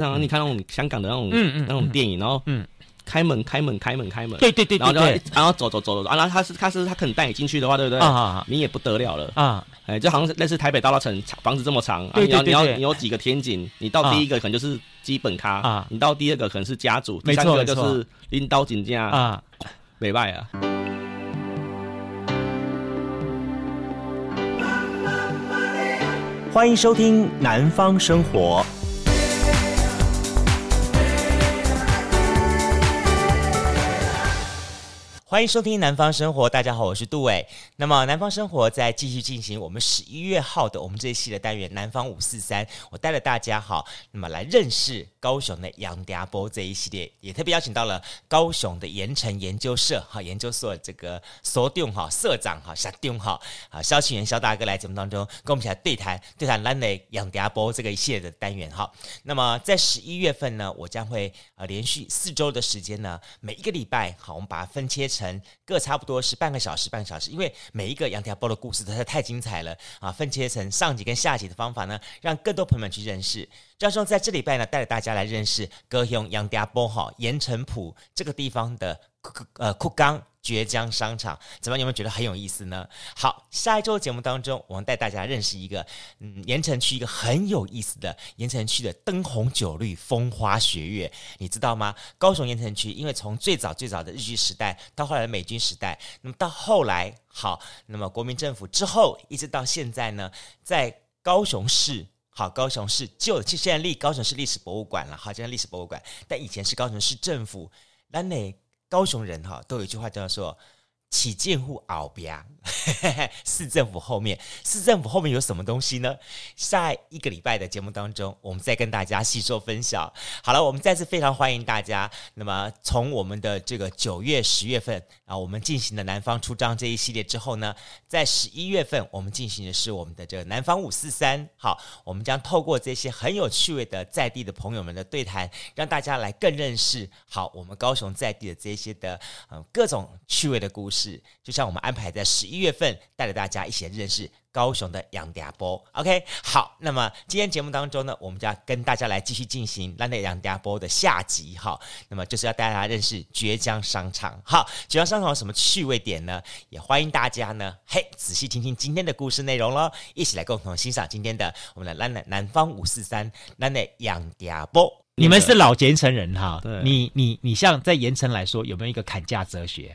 然后你看那种香港的那种嗯嗯那种电影，然后嗯，开门开门开门开门，对对对对然后然后走走走走，然后他是他是他可能带你进去的话，对不对？啊啊你也不得了了。啊，哎，就好像是类似台北大稻城房子这么长，你要你要对对对。你有几个天井，你到第一个可能就是基本咖啊。你到第二个可能是家族，第三个就是拎刀紧家啊，啊，美败啊。欢迎收听《南方生活》。欢迎收听《南方生活》，大家好，我是杜伟。那么，《南方生活》在继续进行我们十一月号的我们这一期的单元《南方五四三》，我带了大家好，那么来认识高雄的杨家波这一系列，也特别邀请到了高雄的盐城研究社哈研究所这个所长哈社长哈社长哈啊萧庆元萧大哥来节目当中跟我们一起来对谈对谈咱的杨家波这个一系列的单元哈。那么在十一月份呢，我将会呃连续四周的时间呢，每一个礼拜好，我们把它分切成。各差不多是半个小时，半个小时，因为每一个杨家波的故事实在太精彩了啊！分切成上集跟下集的方法呢，让更多朋友们去认识。教授在这礼拜呢，带着大家来认识歌雄杨家波哈盐埕埔这个地方的呃堀江堀江商场，怎么样？有没有觉得很有意思呢？好，下一周节目当中，我们带大家认识一个嗯盐城区一个很有意思的盐城区的灯红酒绿风花雪月，你知道吗？高雄盐城区因为从最早最早的日据时代到后来的美军时代，那么到后来好，那么国民政府之后一直到现在呢，在高雄市好，高雄市旧其实现在立高雄市历史博物馆了，好，现在历史博物馆，但以前是高雄市政府，那那。高雄人哈都有一句话叫做“起建户后边”，市政府后面，市政府后面有什么东西呢？下一个礼拜的节目当中，我们再跟大家细说分晓。好了，我们再次非常欢迎大家。那么从我们的这个九月、十月份啊，我们进行的南方出张这一系列之后呢，在十一月份我们进行的是我们的这个南方五四三。好，我们将透过这些很有趣味的在地的朋友们的对谈，让大家来更认识好我们高雄在地的这些的嗯各种趣味的故事。就像我们安排在十一月份，带着大家一起认识高雄的杨嗲波。OK，好，那么今天节目当中呢，我们就要跟大家来继续进行兰内杨嗲波的下集。哈，那么就是要带大家认识绝江商场。好，绝江商场有什么趣味点呢？也欢迎大家呢，嘿，仔细听听今天的故事内容喽，一起来共同欣赏今天的我们的南南南方五四三，兰内杨嗲波。你们是老盐城人哈，对你你你像在盐城来说，有没有一个砍价哲学？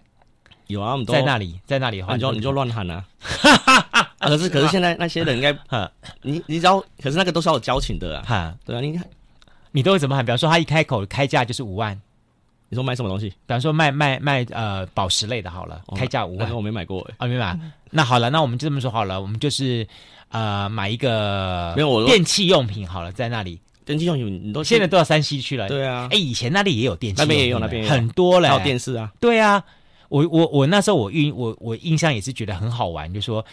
有啊，我们都在那里，在那里的话，你就你就乱喊啊！可是可是现在那些人应该，你你知道，可是那个都是要有交情的啊。哈，对啊，你看你都会怎么喊？比方说他一开口开价就是五万，你说买什么东西？比方说卖卖卖呃宝石类的，好了，开价五万，我没买过哎，啊没买。那好了，那我们就这么说好了，我们就是呃买一个没有我电器用品好了，在那里电器用品你都现在都要山西去了。对啊，哎，以前那里也有电器，那边也有，那边很多嘞，还有电视啊。对啊。我我我那时候我印我我印象也是觉得很好玩，就说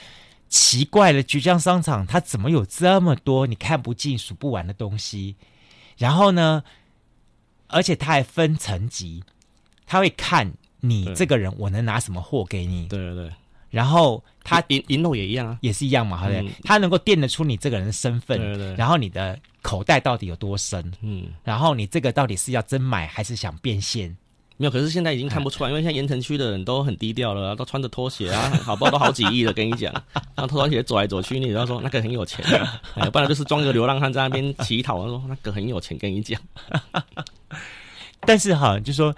奇怪了，菊江商场它怎么有这么多你看不尽数不完的东西？然后呢，而且它还分层级，他会看你这个人我能拿什么货给你。对对对。然后他银银楼也一样啊，也是一样嘛，对不对？他能够辨得出你这个人的身份，对对。然后你的口袋到底有多深？嗯。然后你这个到底是要真买还是想变现？没有，可是现在已经看不出来，因为现在盐城区的人都很低调了，都穿着拖鞋啊，好不好？都好几亿了，跟你讲，然后拖鞋走来走去，你都要说那个很有钱，哎，不然就是装个流浪汉在那边乞讨，说那个很有钱，跟你讲。但是哈，就说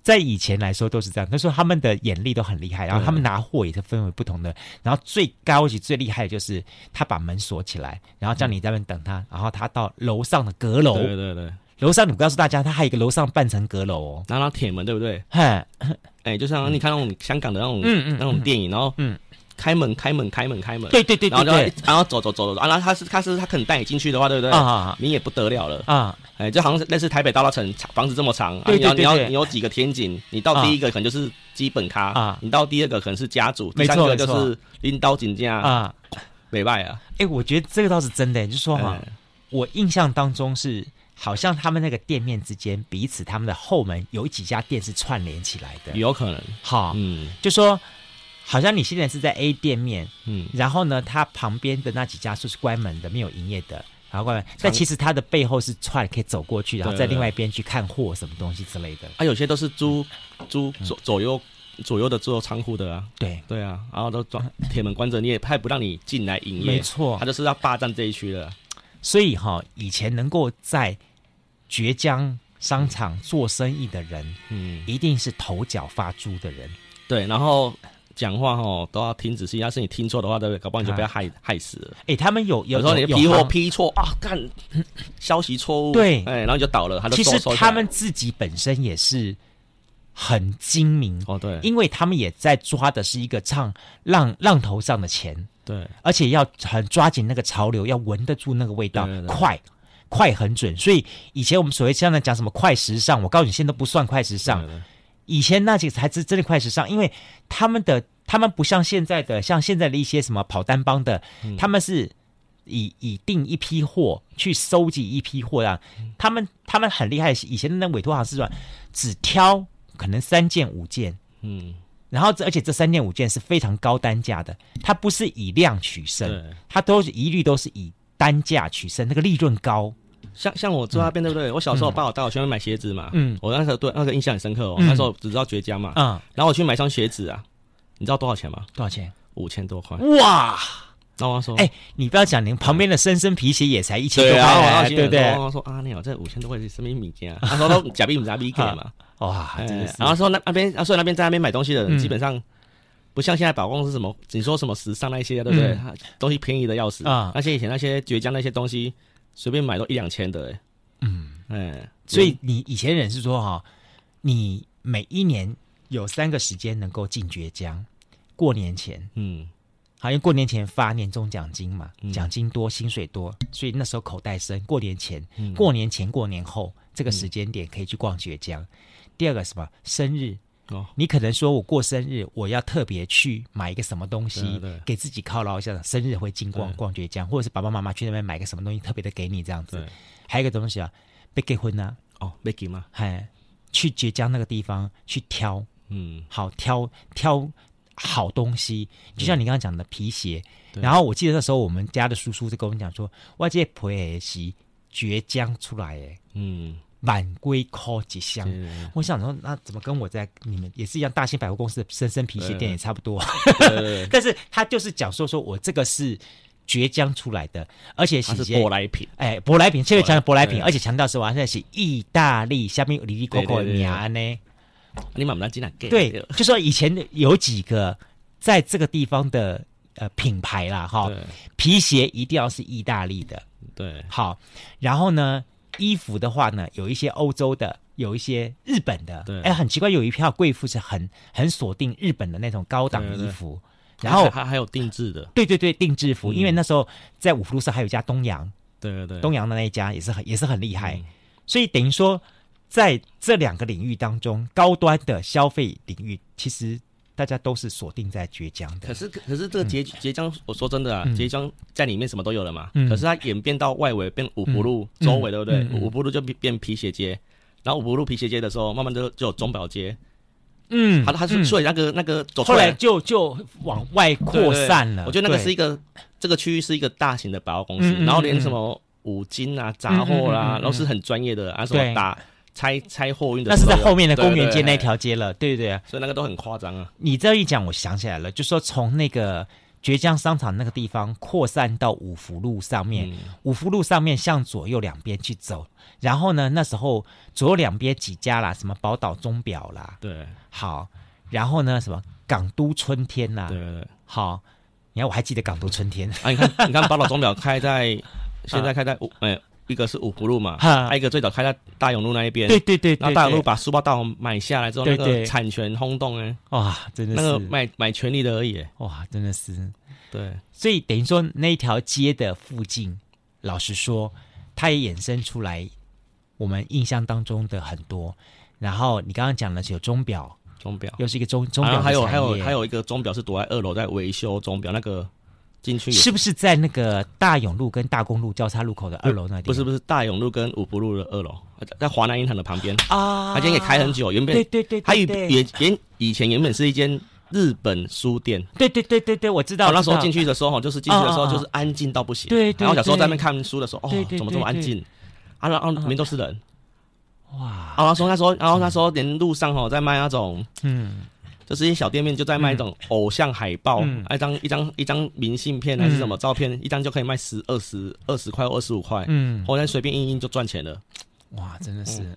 在以前来说都是这样，他说他们的眼力都很厉害，然后他们拿货也是分为不同的，然后最高级最厉害的就是他把门锁起来，然后叫你在那边等他，然后他到楼上的阁楼，对对对。楼上，你不告诉大家，它还有一个楼上半层阁楼哦，然后铁门，对不对？嗨，哎，就像你看那种香港的那种，嗯嗯，那种电影，然后嗯，开门，开门，开门，开门，对对对，然后就然后走走走走，然后他是他是他可能带你进去的话，对不对？啊，你也不得了了啊，哎，就好像是类似台北大稻城房子这么长，你要你要你有几个天井，你到第一个可能就是基本咖啊，你到第二个可能是家族，第三个就是拎刀紧架啊，美败啊！哎，我觉得这个倒是真的，就是说哈，我印象当中是。好像他们那个店面之间彼此他们的后门有几家店是串联起来的，有可能。好，嗯，就说好像你现在是在 A 店面，嗯，然后呢，它旁边的那几家就是关门的，没有营业的，然后关门，但其实它的背后是串，可以走过去，然后在另外一边去看货什么东西之类的。啊，有些都是租租左左右左右的做仓库的啊。对对啊，然后都装铁门关着，你也派不让你进来营业。没错，他就是要霸占这一区的。所以哈，以前能够在绝江商场做生意的人，嗯，一定是头角发猪的人。对，然后。讲话哦都要听仔细，要是你听错的话，对不对？搞不好你就被他害、啊、害死了。哎、欸，他们有有，时候你批货批错啊，干消息错误，对，哎，然后就倒了。他其实他们自己本身也是很精明哦，对，因为他们也在抓的是一个唱浪浪头上的钱，对，而且要很抓紧那个潮流，要闻得住那个味道，对对对。快快很准。所以以前我们所谓现在讲什么快时尚，我告诉你，现在都不算快时尚。以前那几个才是真的快时尚，因为他们的他们不像现在的，像现在的一些什么跑单帮的，嗯、他们是以以订一批货去收集一批货啊，他们他们很厉害。以前的那委托行是说，只挑可能三件五件，嗯，然后这而且这三件五件是非常高单价的，它不是以量取胜，它都是一律都是以单价取胜，那个利润高。像像我住那边对不对？我小时候爸我带我去那边买鞋子嘛，嗯，我那时候对那个印象很深刻哦。那时候只知道绝江嘛，嗯，然后我去买双鞋子啊，你知道多少钱吗？多少钱？五千多块。哇！然后我说，哎，你不要讲，您旁边的深深皮鞋也才一千多块，对不对？我说啊，你好，这五千多块是什么米啊？他说都假币假币给嘛。哇，真的是。然后说那那边，所以那边在那边买东西的人基本上不像现在百货公司什么，你说什么时尚那些对不对？东西便宜的要死啊。那些以前那些绝江那些东西，随便买都一两千的哎。嗯，哎，所以你以前人是说哈，你每一年有三个时间能够进绝江，过年前，嗯，好，因为过年前发年终奖金嘛，奖金多，薪水多，所以那时候口袋深。过年前，过年前，过年后这个时间点可以去逛绝江。第二个什么？生日。哦，你可能说我过生日，我要特别去买一个什么东西，给自己犒劳一下，生日会经逛逛绝江，或者是爸爸妈妈去那边买个什么东西特别的给你这样子。还有一个东西啊，被结婚啊，哦，被结吗？哎，去绝江那个地方去挑，嗯，好挑挑好东西，就像你刚刚讲的皮鞋。嗯、然后我记得那时候我们家的叔叔就跟我们讲说，我这皮鞋绝江出来诶，嗯，满归靠几箱。我想说，那怎么跟我在你们也是一样，大型百货公司的深深皮鞋店也差不多。但是他就是讲说，说我这个是。绝江出来的，而且是舶来品。哎，舶来品，特别强调舶来品，而且强调是完全是意大利下面里里口口的名呢。你慢慢进来。对，就说以前有几个在这个地方的呃品牌啦，哈，皮鞋一定要是意大利的。对，好，然后呢，衣服的话呢，有一些欧洲的，有一些日本的。对，哎，很奇怪，有一票贵妇是很很锁定日本的那种高档衣服。然后还还有定制的，对对对，定制服，因为那时候在五福路上还有一家东洋，对对对，东洋的那一家也是很也是很厉害，所以等于说在这两个领域当中，高端的消费领域，其实大家都是锁定在绝江的。可是可是这个绝绝江，我说真的啊，绝江在里面什么都有了嘛，可是它演变到外围变五福路周围，对不对？五福路就变皮鞋街，然后五福路皮鞋街的时候，慢慢就就有钟表街。嗯，好的，他是所以那个那个走出来就就往外扩散了。我觉得那个是一个这个区域是一个大型的百货公司，然后连什么五金啊、杂货啦都是很专业的，啊什么打拆拆货运的。那是在后面的公园街那条街了，对对对？所以那个都很夸张啊。你这一讲，我想起来了，就说从那个绝江商场那个地方扩散到五福路上面，五福路上面向左右两边去走。然后呢，那时候左右两边几家啦，什么宝岛钟表啦，对，好，然后呢，什么港都春天呐，对对对，好，你看我还记得港都春天啊，你看你看宝岛钟表开在 现在开在五哎，一个是五福路嘛，还有一个最早开在大勇路那一边，对对对，然后大勇路把书包大王买下来之后，那个产权轰动哎，哇，真的是。那个买买权利的而已，哇，真的是，对，所以等于说那一条街的附近，老实说，它也衍生出来。我们印象当中的很多，然后你刚刚讲的是有钟表，钟表。又是一个钟钟表，还有还有还有一个钟表是躲在二楼在维修钟表，那个进去是不是在那个大勇路跟大公路交叉路口的二楼那里？不是不是大勇路跟五福路的二楼，在华南银行的旁边啊。他今天也开很久，原本对对对，他也也原以前原本是一间日本书店。对对对对对，我知道。我那时候进去的时候，就是进去的时候就是安静到不行。对对。然后小时候在那边看书的时候，哦，怎么这么安静？啊，然后里面都是人。哇。然后说那时候，然后那时候连路上哦在卖那种，嗯。就是一些小店面就在卖一种偶像海报，嗯、一张一张一张明信片还是什么照片，嗯、一张就可以卖十二十二十块二十五块，嗯，后来随便印印就赚钱了。哇，真的是！嗯、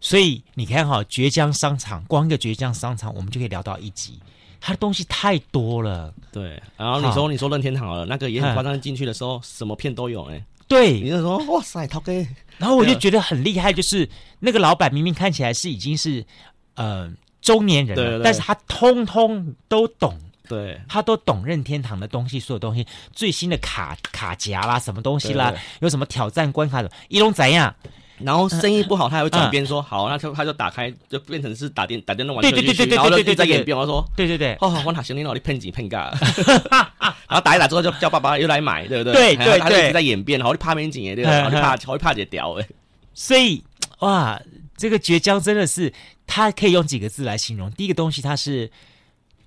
所以你看哈，绝江商场，光一个绝江商场，我们就可以聊到一集，它的东西太多了。对，然后你说你说任天堂了，那个也很夸张，进去的时候什么片都有哎。对，你就说哇塞，涛哥，然后我就觉得很厉害，就是那个老板明明看起来是已经是，呃。中年人了，对对对，但是他通通都懂，对，他都懂任天堂的东西，所有东西最新的卡卡夹啦，什么东西啦，对对。对，有什么挑战关卡的，一龙怎样？然后生意不好，他还会转变说、嗯、好，那就他就打开，就变成是打电打电动玩对对对对对，然后就在演变，我说对对对，哦，我哪行你老你骗几骗嘎，然后打一打之后就叫爸爸又来买，对不对？对对对，他就一直在演变，好你怕面紧哎，对，好你怕好你怕姐屌哎，所以哇。这个绝交真的是，它可以用几个字来形容。第一个东西，它是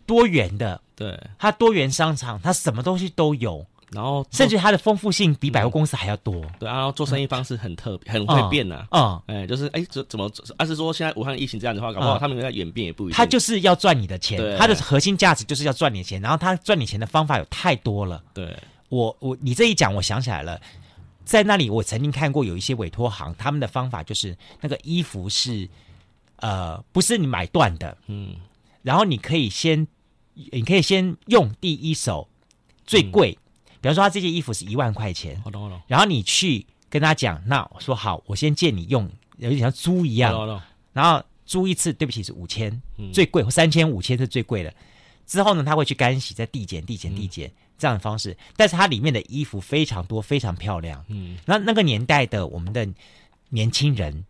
多元的，对，它多元商场，它什么东西都有，然后甚至它的丰富性比百货公司还要多。对，然后做生意方式很特别，很会变呐。嗯，哎，就是哎，这怎么？而是说现在武汉疫情这样的话，搞不好他们在演变也不一定。他就是要赚你的钱，他的核心价值就是要赚你的钱。然后他赚你钱的方法有太多了。对，我我你这一讲，我想起来了。在那里，我曾经看过有一些委托行，他们的方法就是那个衣服是，呃，不是你买断的，嗯，然后你可以先，你可以先用第一手最贵，嗯、比方说他这件衣服是一万块钱，好懂好懂，然后你去跟他讲，那我说好，我先借你用，有点像租一样，然后租一次，对不起是五千，嗯、最贵三千五千是最贵的，之后呢，他会去干洗，再递减递减递减。嗯这样的方式，但是它里面的衣服非常多，非常漂亮。嗯，那那个年代的我们的年轻人，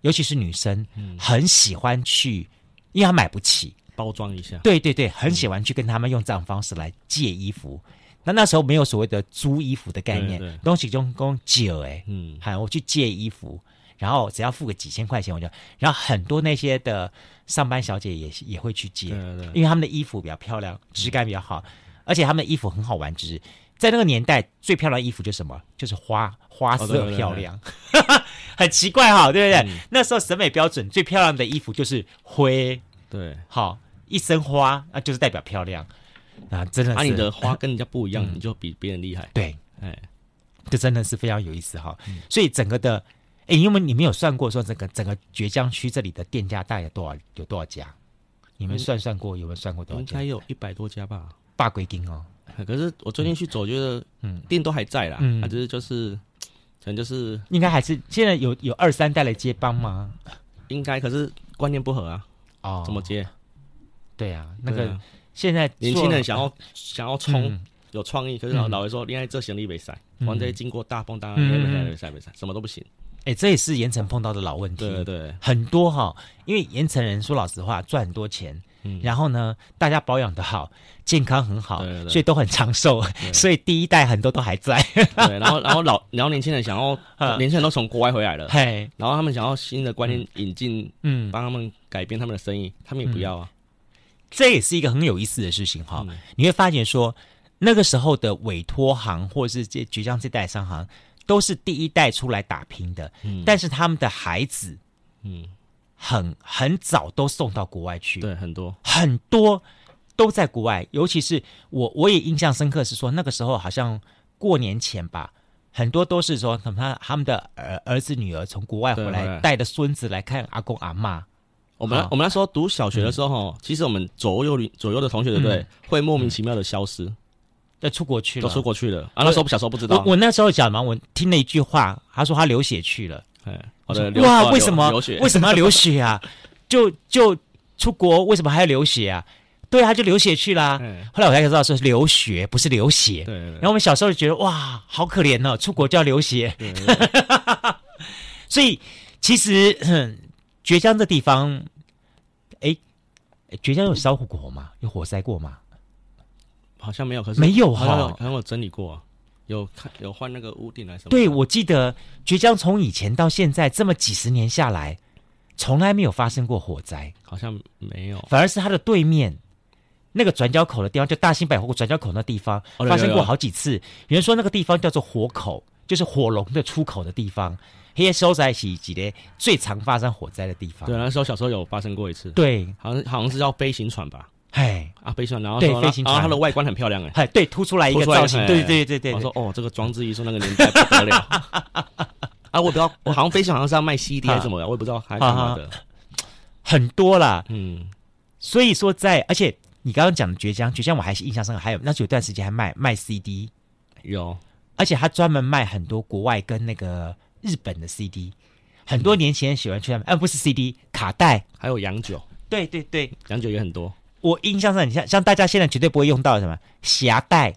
尤其是女生，嗯，很喜欢去，因为他买不起，包装一下。对对对，很喜欢去跟他们用这样的方式来借衣服。嗯、那那时候没有所谓的租衣服的概念，对对对，东西就供借哎，嗯，好，我去借衣服，然后只要付个几千块钱，我就，然后很多那些的上班小姐也也会去借，因为他们的衣服比较漂亮，质感比较好。嗯而且他们的衣服很好玩，就是在那个年代最漂亮的衣服就是什么？就是花花色漂亮，很奇怪哈，对不对？嗯、那时候审美标准最漂亮的衣服就是灰，对，好一身花啊，就是代表漂亮啊，真的是。啊，你的花跟人家不一样，嗯、你就比别人厉害。对，哎，这真的是非常有意思哈。嗯、所以整个的，哎，因为你们有算过说这个整个崛江区这里的店家大概有多少？有多少家？你们算算过？有没有算过多少家？应该有一百多家吧。八规定哦，可是我最近去走，觉得嗯，店都还在啦，嗯，只是就是，可能就是应该还是现在有有二三代来接班吗？应该，可是观念不合啊，哦，怎么接？对啊，那个现在年轻人想要想要冲，有创意，可是老老实说，恋爱这行李没塞，完全经过大风大浪，没塞没塞没塞，什么都不行。哎，这也是盐城碰到的老问题，对对，很多哈，因为盐城人说老实话赚很多钱。然后呢，大家保养的好，健康很好，对对对，所以都很长寿。所以第一代很多都还在。对，然后然后老 然后年轻人想要，年轻人都从国外回来了，嘿，然后他们想要新的观念引进，嗯，帮他们改变他们的生意，他们也不要啊。这也是一个很有意思的事情哈。嗯、你会发现说，那个时候的委托行或者是这崛江这代商行，都是第一代出来打拼的，嗯，但是他们的孩子，嗯。很很早都送到国外去，对，很多。很多都在国外，尤其是我我也印象深刻是说那个时候好像过年前吧，很多都是说他他们的儿儿子女儿从国外回来带着孙子来看阿公阿妈。我们我们那时候读小学的时候，嗯、其实我们左右左右的同学对不对，嗯、会莫名其妙的消失，要出国去了，都出国去了。啊。那时候小时候不知道，我，我那时候讲嘛，我听了一句话，他说他流血去了。好的，哇，为什么为什么要流血啊？就就出国，为什么还要流血啊？对啊，他就流血去啦。后来我才知道是流血，不是流血。对。然后我们小时候就觉得哇，好可怜哦，出国就要流血。所以其实崛江这地方，哎，崛江有烧火过吗？有火灾过吗？好像没有，可是没有哈，好像有整理过。有看有换那个屋顶来什么？对，我记得绝江从以前到现在这么几十年下来，从来没有发生过火灾，好像没有。反而是它的对面那个转角口的地方，就大兴百货转角口那地方，哦、发生过好几次。有人说那个地方叫做火口，就是火龙的出口的地方。黑夜收在一起，几的最常发生火灾的地方。对，那时候小时候有发生过一次。对，好像好像是叫飞行船吧？哎啊，飞行船，然后对飞行船，然后它的外观很漂亮哎，哎，对，凸出来一个造型，对对对对。我说哦，这个装置艺术那个年代不得了。啊！我不知道，我好像飞行好像是要卖 CD 还是什么的，我也不知道还干嘛的，很多啦。嗯，所以说在，而且你刚刚讲的绝江，绝江我还是印象深刻，还有那有段时间还卖卖 CD，有，而且他专门卖很多国外跟那个日本的 CD。很多年轻人喜欢去他们，呃，不是 CD 卡带，还有洋酒，对对对，洋酒也很多。我印象上，你像像大家现在绝对不会用到的什么匣带，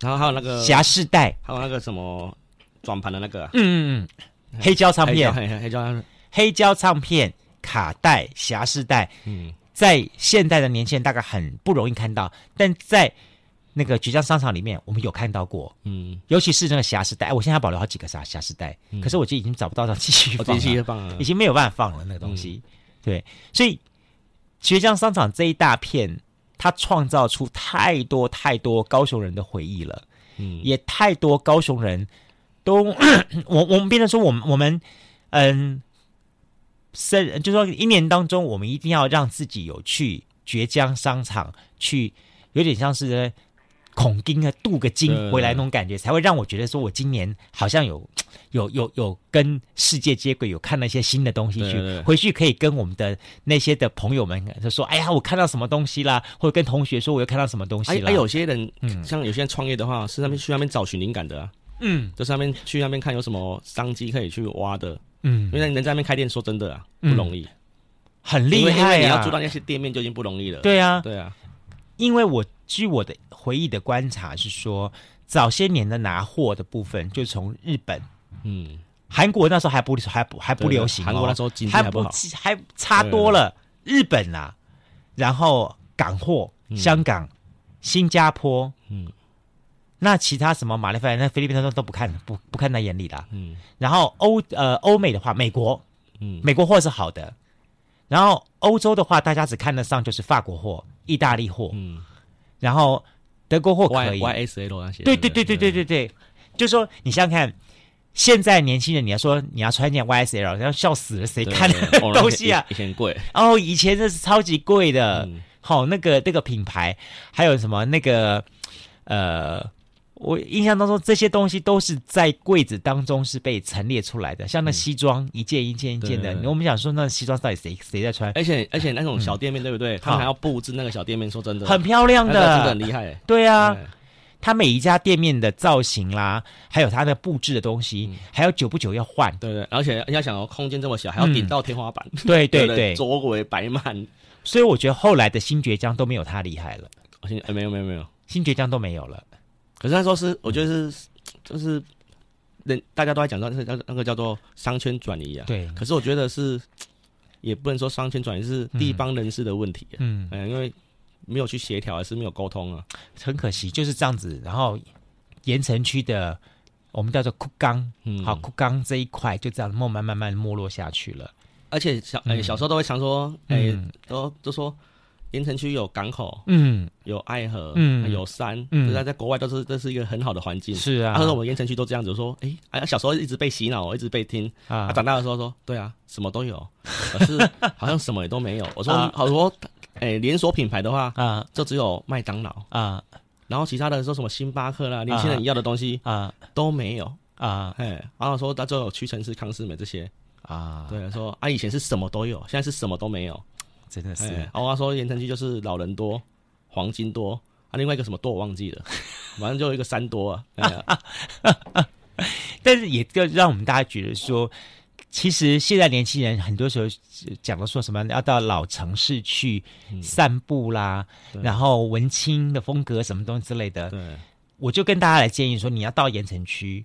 然后还有那个匣式带，还有那个什么转盘的那个、啊，嗯嗯嗯，黑胶唱片，黑黑胶黑胶唱片卡带匣式带，嗯，在现代的年轻人大概很不容易看到，但在。那个堀江商场里面，我们有看到过，嗯，尤其是那个匣式带，我现在还保留好几个匣匣式带，嗯、可是我就已经找不到 它继续放了，已经没有办法放了那个东西，嗯、对，所以堀江商场这一大片，它创造出太多太多高雄人的回忆了，嗯，也太多高雄人都，我我们变成说，我们我们嗯，生就是说一年当中，我们一定要让自己有去绝江商场去，有点像是。恐惊啊，镀个金回来那种感觉，才会让我觉得说，我今年好像有 有有有跟世界接轨，有看了一些新的东西去，去回去可以跟我们的那些的朋友们就说：“哎呀，我看到什么东西啦！”或者跟同学说：“我又看到什么东西啦。”哎，有些人，嗯，像有些人创业的话，是那边去那边找寻灵感的，啊，嗯，就上面去那边看有什么商机可以去挖的，嗯，因为你能在那边开店，说真的啊，不容易，嗯，很厉害啊！你要租到那些店面就已经不容易了，对啊，对啊，因为我据我的。回忆的观察是说，早些年的拿货的部分，就从日本，嗯，韩国那时候还不还不还不流行，哦，韩国那时候经济还不好，还差多了。日本啊，然后港货，香港、嗯、新加坡，嗯，那其他什么马来西亚、那菲律宾都都不看，不不看在眼里啦。嗯，然后欧呃欧美的话，美国，嗯，美国货是好的，然后欧洲的话，大家只看得上就是法国货、意大利货，嗯，然后。德国货可以 y, YSL 那些，对对对对对对对，就说你想想看，现在年轻人你要说你要穿件 YSL，要笑死了，谁看的 东西啊？以前贵哦，以前这是超级贵的，好、那个那个品牌，还有什么那个呃。我印象当中，这些东西都是在柜子当中是被陈列出来的，像那西装一件一件一件的。嗯、我们想说，那西装到底谁谁在穿？而且而且那种小店面，对不对？嗯、他们还要布置那个小店面，说真的，很漂亮的，真的很厉害。对啊，他每一家店面的造型啦，还有它的布置的东西，嗯、还有久不久要换。对对，而且人家想要空间这么小，还要顶到天花板。嗯、对 对对，周围摆满。所以我觉得后来的新爵江都没有他厉害了。新没有没有没有，新爵江都没有了。可是他说是，我觉得是，就是人大家都在讲到那个那个叫做商圈转移啊。对。可是我觉得是，也不能说商圈转移是地方人士的问题。嗯。嗯，因为没有去协调，还是没有沟通啊。很可惜，就是这样子。然后盐城区的我们叫做库冈，嗯，好，库冈这一块就这样慢慢慢慢没落下去了。而且小哎、欸、小时候都会常说，哎、欸嗯，都都说。盐城区有港口，嗯，有爱河，嗯，有山，嗯，在在国外都是这是一个很好的环境，是啊。他说我们盐城区都这样子，说，哎，哎，小时候一直被洗脑，一直被听啊，长大的时候说，对啊，什么都有，可是 好像什么也都没有。我说，好多，哎，连锁品牌的话，啊，就只有麦当劳啊，然后其他的说什么星巴克啦，年轻人要的东西啊。都没有。啊，哎，然后说他就有屈臣氏、康斯美这些。啊，对，说啊以前是什么都有，现在是什么都没有。真的是，然后他说盐城区就是老人多，黄金多，啊，另外一个什么多我忘记了，反正就一个山多啊。但是也就让我们大家觉得说，其实现在年轻人很多时候讲的说什么要到老城市去散步啦，嗯、然后文青的风格什么东西之类的。对，我就跟大家来建议说，你要到盐城区，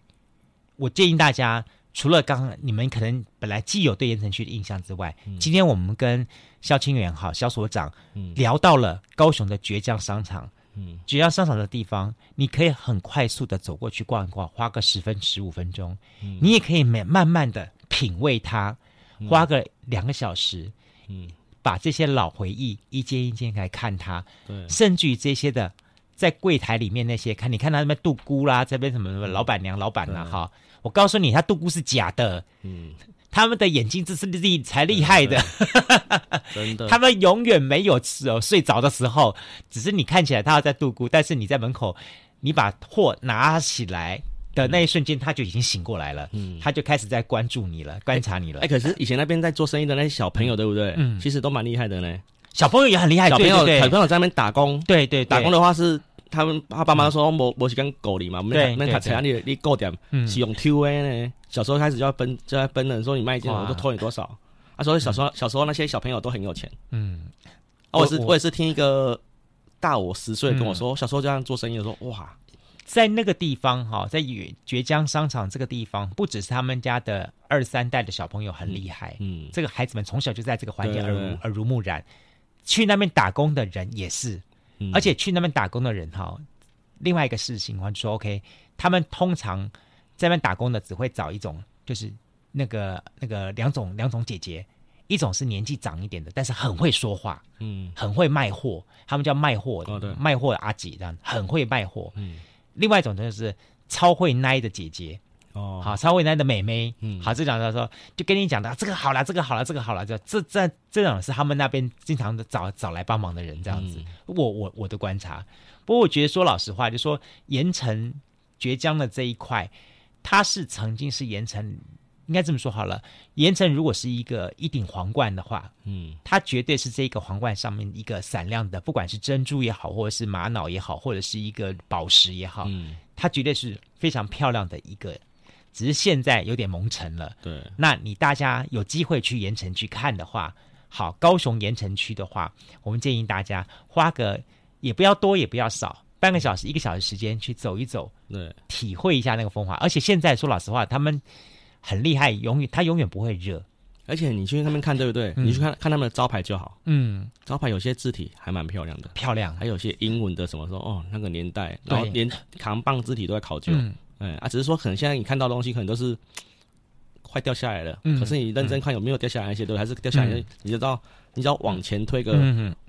我建议大家。除了刚刚你们可能本来既有对盐城区的印象之外，嗯、今天我们跟萧清源哈萧所长、嗯、聊到了高雄的倔强商场。嗯，堀江商场的地方，你可以很快速的走过去逛一逛，花个十分十五分钟。嗯，你也可以慢慢慢的品味它，花个两个小时。嗯，把这些老回忆一件一件来看它，对，甚至于这些的在柜台里面那些看，你看他那边杜姑啦，这边什么什么老板娘、老板啦，哈，我告诉你，他杜姑是假的，嗯，他们的眼睛这是厉才厉害的，真的，他们永远没有睡着的时候，只是你看起来他要在杜姑，但是你在门口，你把货拿起来。的那一瞬间，他就已经醒过来了，嗯，他就开始在关注你了，观察你了。哎，可是以前那边在做生意的那些小朋友，对不对？嗯，其实都蛮厉害的呢。小朋友也很厉害，小朋友小朋友在那边打工，对对，打工的话是他们他爸妈说，我我是跟狗里嘛，对，那他钱你你够点，是用 T V 呢。小时候开始就要分就要分了，说你卖一件，我就偷你多少。他说小时候小时候那些小朋友都很有钱，嗯。我是我也是听一个大我十岁跟我说，小时候这样做生意的时候，哇。在那个地方，哈，在绝江商场这个地方，不只是他们家的二三代的小朋友很厉害，嗯，这个孩子们从小就在这个环境耳濡耳濡目染。去那边打工的人也是，嗯、而且去那边打工的人，哈，另外一个事情，我就说 OK，他们通常在那边打工的只会找一种，就是那个那个两种两种姐姐，一种是年纪长一点的，但是很会说话，嗯，很会卖货，他们叫卖货的，卖货的阿姐这样，很会卖货，嗯。另外一种就是超会奶的姐姐哦，好，超会奶的妹妹，嗯，好，这种他说就跟你讲的这个好了，这个好了，这个好了，就这这这种是他们那边经常的找找来帮忙的人这样子。嗯、我我我的观察，不过我觉得说老实话，就说盐城绝江的这一块，它是曾经是盐城，应该这么说好了，盐城如果是一个一顶皇冠的话，嗯，它绝对是这个皇冠上面一个闪亮的，不管是珍珠也好，或者是玛瑙也好，或者是一个宝石也好，嗯，它绝对是非常漂亮的一个，只是现在有点蒙尘了。对，那你大家有机会去盐城去看的话，好，高雄盐城区的话，我们建议大家花个也不要多也不要少，半个小时一个小时时间去走一走，对，体会一下那个风华。而且现在说老实话，他们。很厉害，永远他永远不会热，而且你去那边看，对不对？嗯、你去看看他们的招牌就好。嗯，招牌有些字体还蛮漂亮的，漂亮，还有些英文的什么说哦，那个年代，然后连扛棒字体都在考究。嗯，哎啊，只是说可能现在你看到的东西可能都是快掉下来了，嗯、可是你认真看有没有掉下来那些，对，还是掉下来，嗯、你就知道，你只要往前推个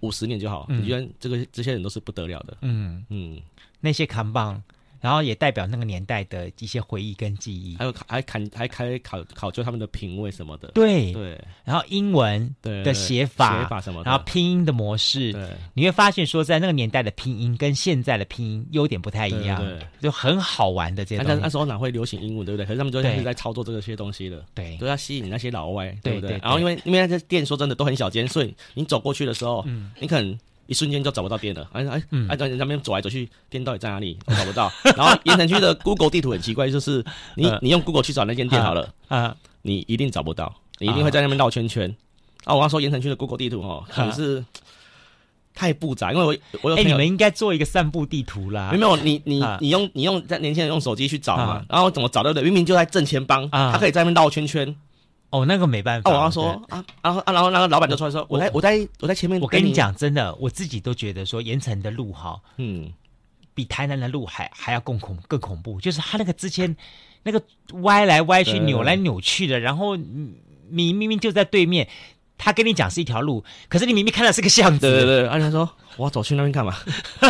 五十年就好。嗯、你觉得这个这些人都是不得了的。嗯嗯，那些扛棒。然后也代表那个年代的一些回忆跟记忆，还有还看还开考考究他们的品味什么的。对对，然后英文的写法、写法什么的，然后拼音的模式，对，你会发现说在那个年代的拼音跟现在的拼音优点不太一样，对，就很好玩的这些东西。那时候哪会流行英文，对不对？可是他们就一直在操作这些东西的，对，都要吸引那些老外，对不对？然后因为因为那些店说真的都很小间，所以你走过去的时候，嗯，你可能。一瞬间就找不到店了，哎哎，哎，在那边走来走去，店到底在哪里？我找不到。然后盐城区的 Google 地图很奇怪，就是你你用 Google 去找那间店好了，啊，你一定找不到，你一定会在那边绕圈圈。啊，我刚说盐城区的 Google 地图哦，可能是太复杂，因为我我有哎，你们应该做一个散步地图啦。没有，你你你用你用在年轻人用手机去找嘛，然后怎么找到的？明明就在正前方，他可以在那边绕圈圈。哦，那个没办法。我要说啊，然后啊，然后那个老板就出来说：“我在我在我在前面。”我跟你讲，真的，我自己都觉得说盐城的路哈，嗯，比台南的路还还要更恐更恐怖。就是他那个之前那个歪来歪去、扭来扭去的，然后你明明就在对面，他跟你讲是一条路，可是你明明看到是个巷子。对对对，而且他说。我要走去那边干嘛？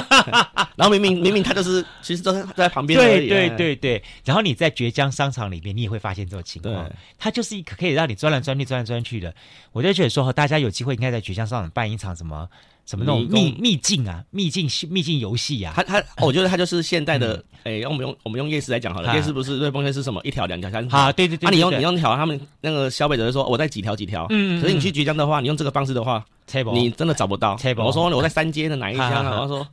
然后明明明明他就是，其实都在在旁边。对对对对。然后你在绝江商场里面，你也会发现这种情况。它就是一个可以让你钻来钻去、钻来钻去的。我就觉得说，大家有机会应该在绝江商场办一场什么什么那种秘秘境啊、秘境秘境游戏啊。他他，我觉得他就是现代的。哎，用我们用我们用夜市来讲好了，夜市不是瑞丰夜市什么一条、两条、三条？啊，对对对。那你用你用条，他们那个消费者就说我在几条几条。嗯。可是你去浙江的话，你用这个方式的话。你真的找不到。我说我在三街的哪一家？我说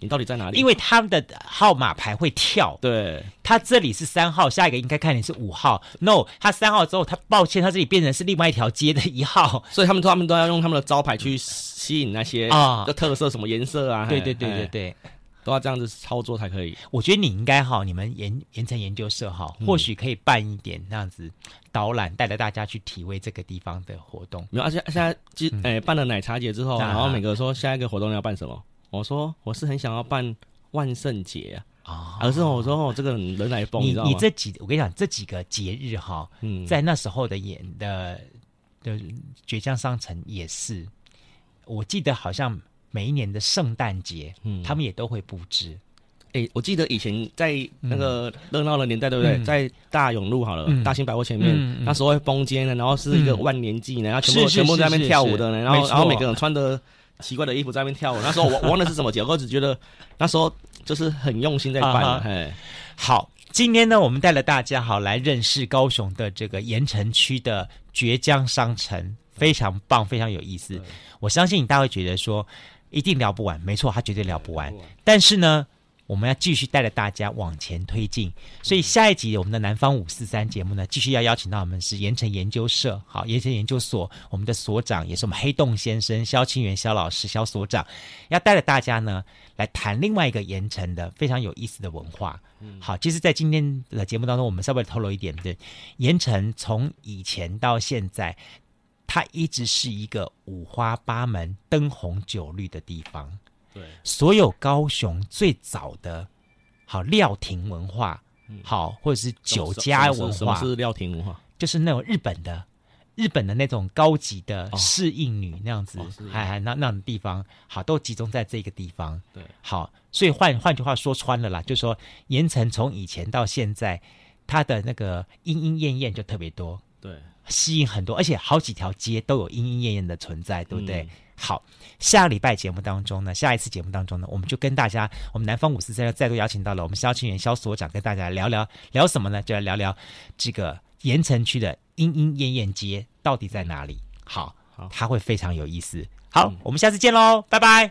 你到底在哪里？因为他们的号码牌会跳。对，他这里是三号，下一个应该看你是五号。No，他三号之后，他抱歉，他这里变成是另外一条街的一号。所以他们他们都要用他们的招牌去吸引那些啊，的特色什么颜色啊？对对对对对。都要这样子操作才可以。我觉得你应该哈，你们盐盐城研究社哈，或许可以办一点那样子导览，带着大家去体味这个地方的活动。没有，而且现在今诶办了奶茶节之后，然后每个说下一个活动要办什么？我说我是很想要办万圣节啊，而是我说哦，这个人来疯，你你这几我跟你讲这几个节日哈，在那时候的演的的崛江商城也是。我记得好像每一年的圣诞节，嗯，他们也都会布置。哎、欸，我记得以前在那个热闹的年代，嗯、对不对？在大永路好了，嗯、大兴百货前面，嗯嗯、那时候会封街呢，然后是一个万年祭呢，然后全部全部在那边跳舞的呢，然后然后每个人穿的奇怪的衣服在那边跳舞。那时候我忘了是什么节，我只觉得那时候就是很用心在办。啊、哈嘿好，今天呢，我们带了大家好来认识高雄的这个盐城区的绝江商城，非常棒，非常有意思。我相信你大家会觉得说一定聊不完，没错，他绝对聊不完。不完但是呢。我们要继续带着大家往前推进，所以下一集我们的南方五四三节目呢，继续要邀请到我们是盐城研究社，好，盐城研究所我们的所长也是我们黑洞先生肖清源肖老师肖所长，要带着大家呢来谈另外一个盐城的非常有意思的文化。好，其实，在今天的节目当中，我们稍微透露一点，对，盐城从以前到现在，它一直是一个五花八门、灯红酒绿的地方。对，所有高雄最早的好料亭文化，嗯、好或者是酒家文化，什么是料亭文化？就是那种日本的日本的那种高级的侍应女那样子，还还、那那种地方，好都集中在这个地方。对，好，所以换换句话说穿了啦，就是说盐城从以前到现在，它的那个莺莺燕燕就特别多，对，吸引很多，而且好几条街都有莺莺燕燕的存在，对不对？嗯好，下个礼拜节目当中呢，下一次节目当中呢，我们就跟大家，我们南方五四三再度邀请到了我们萧清元萧所长，跟大家聊聊聊什么呢？就来聊聊这个盐城区的莺莺燕燕街到底在哪里？好，好，它会非常有意思。好，嗯、我们下次见喽，拜拜。